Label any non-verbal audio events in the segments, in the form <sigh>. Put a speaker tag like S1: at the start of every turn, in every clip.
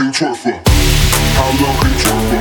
S1: can
S2: you twerk for? How long can you
S3: twerk for?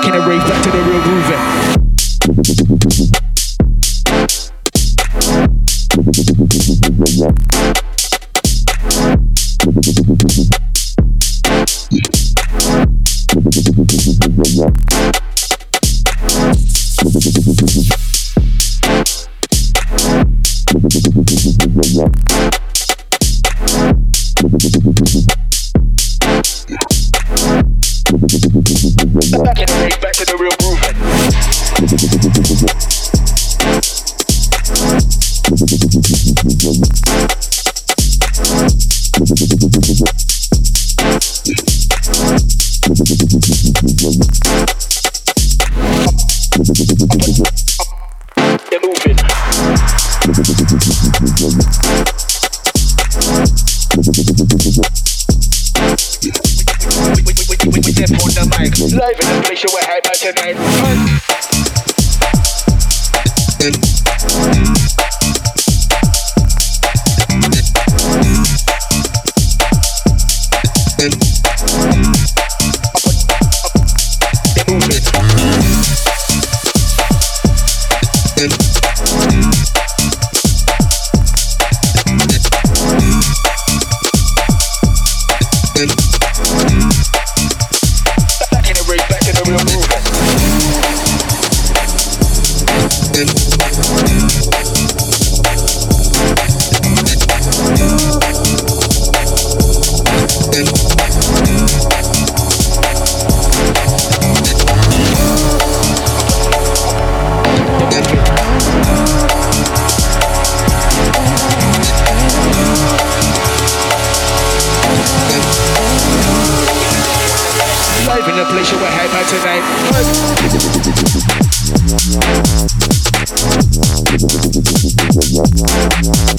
S3: stuck in a rave,
S4: back
S3: to the
S5: real grooving. guys. in the place you were hyped by tonight. Good.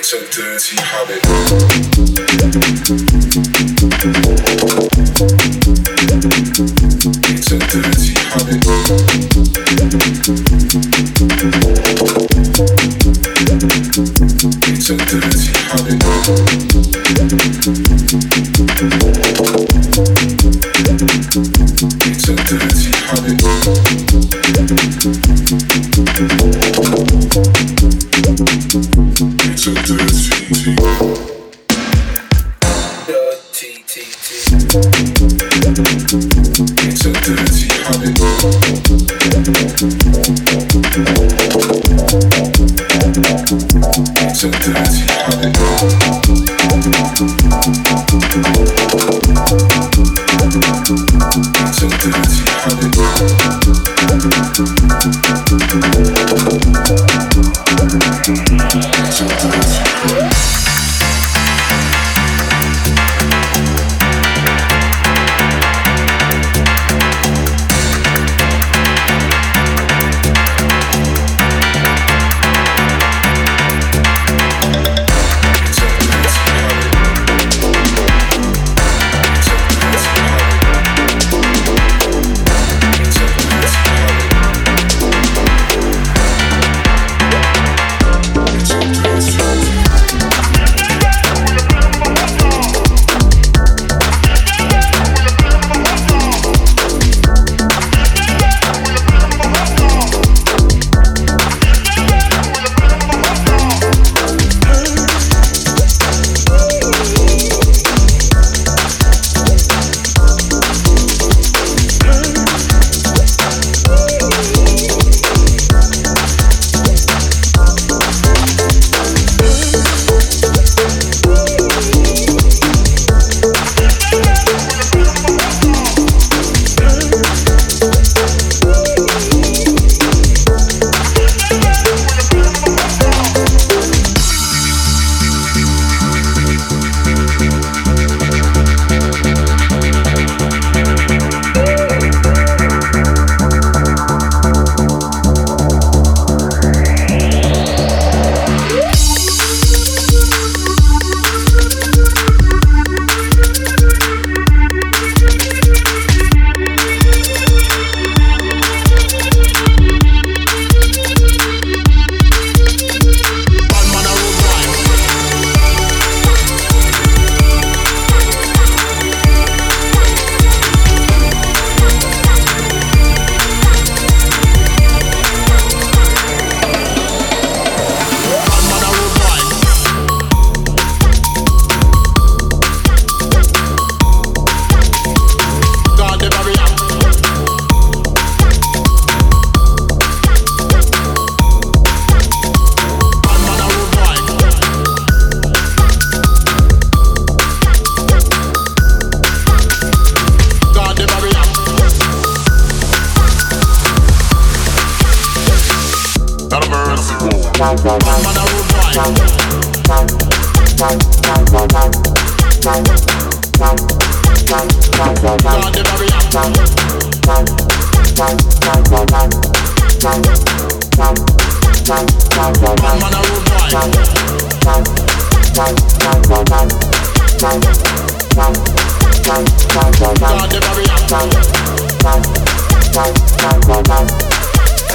S6: It's a dirty habit. It's a dirty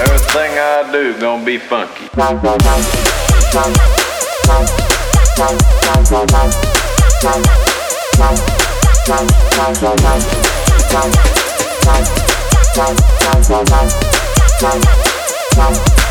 S7: Everything I do gonna be funky. <laughs>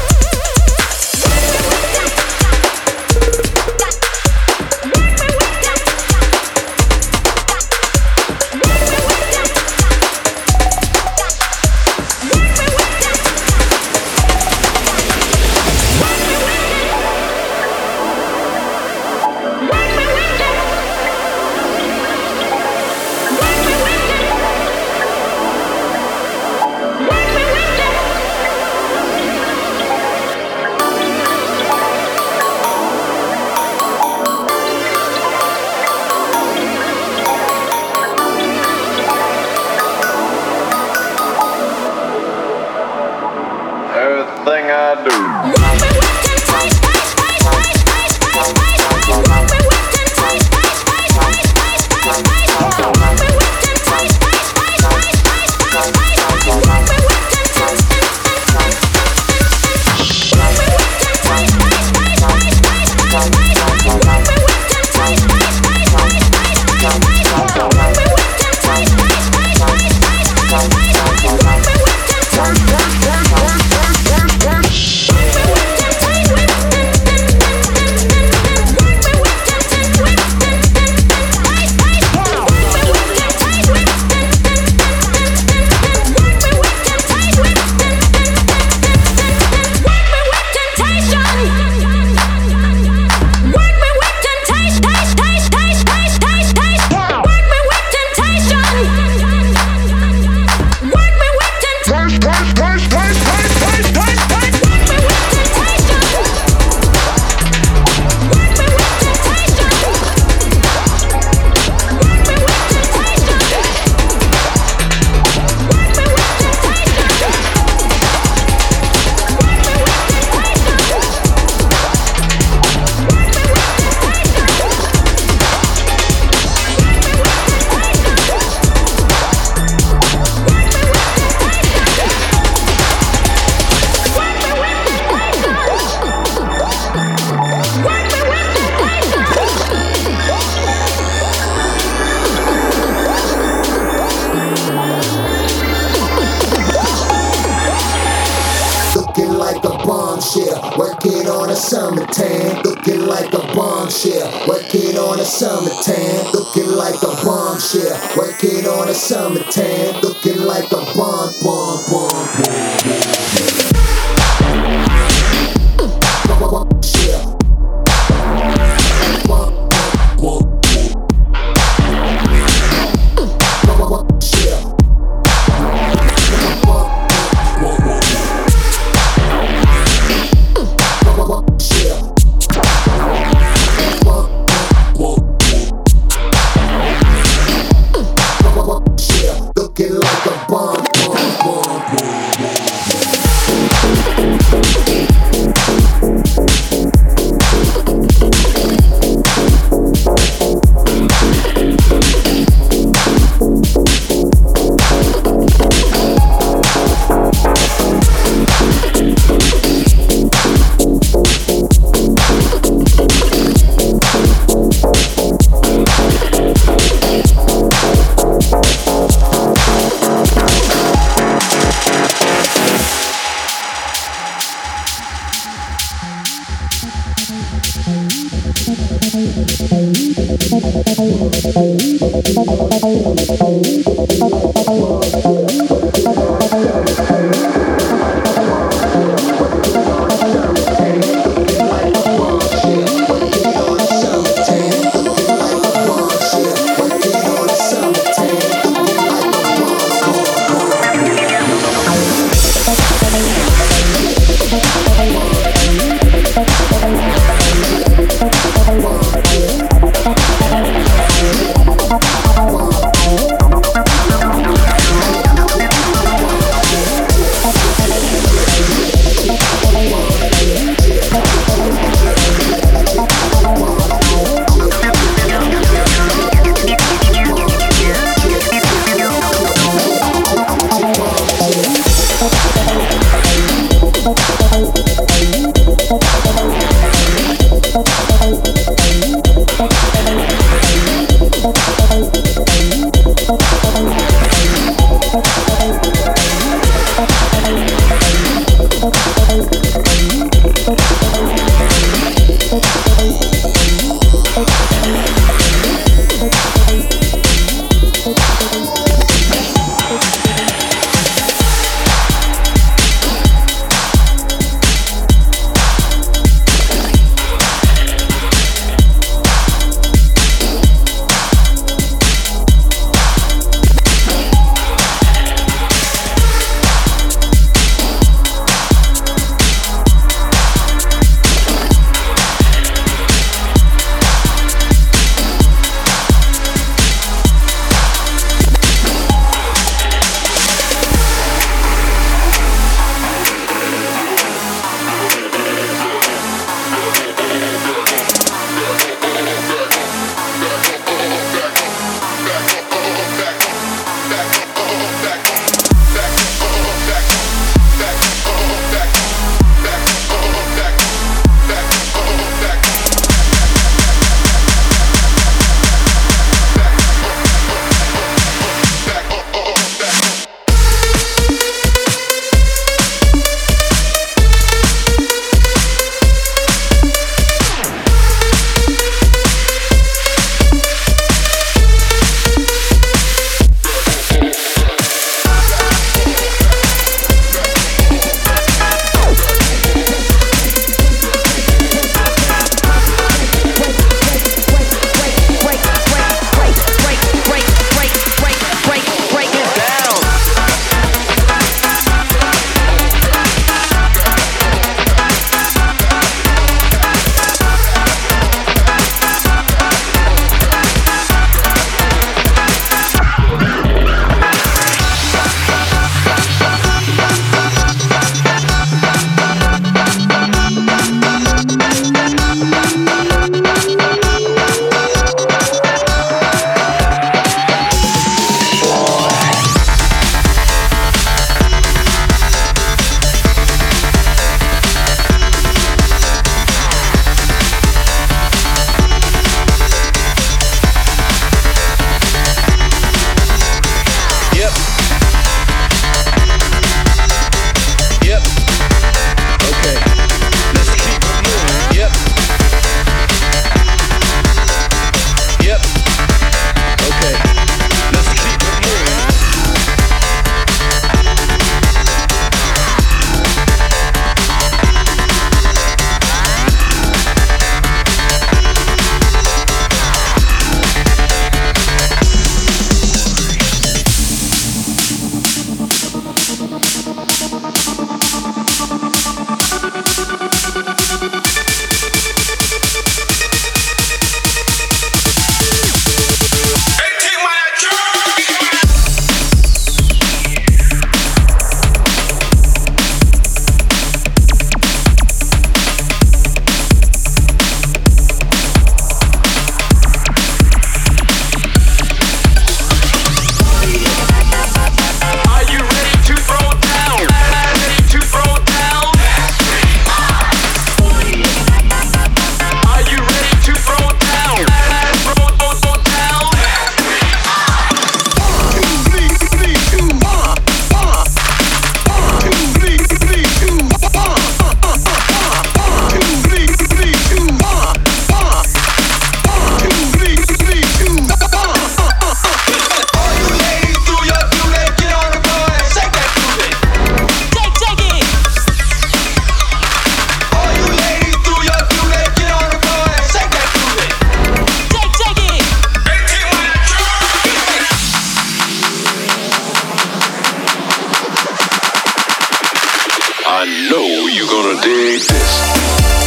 S8: I
S9: know
S10: you're gonna dig this.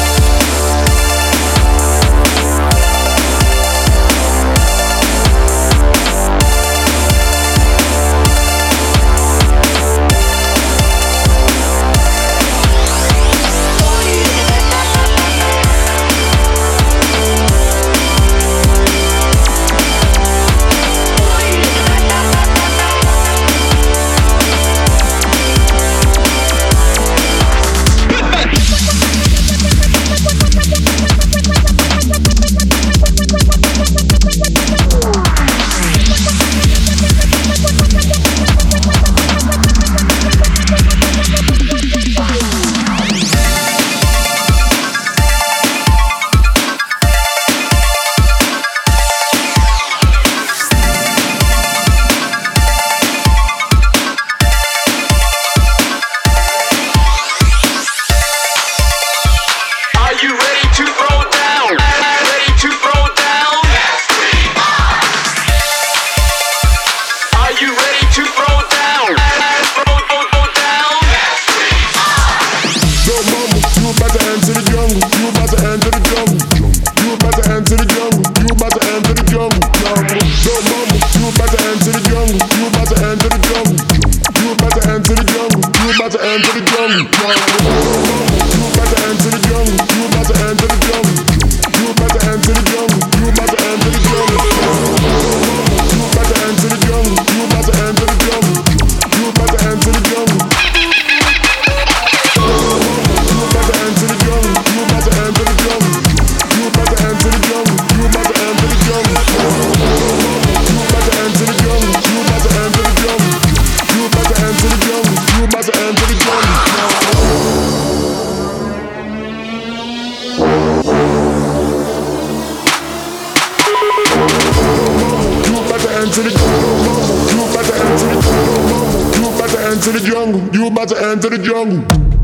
S10: About to enter the jungle.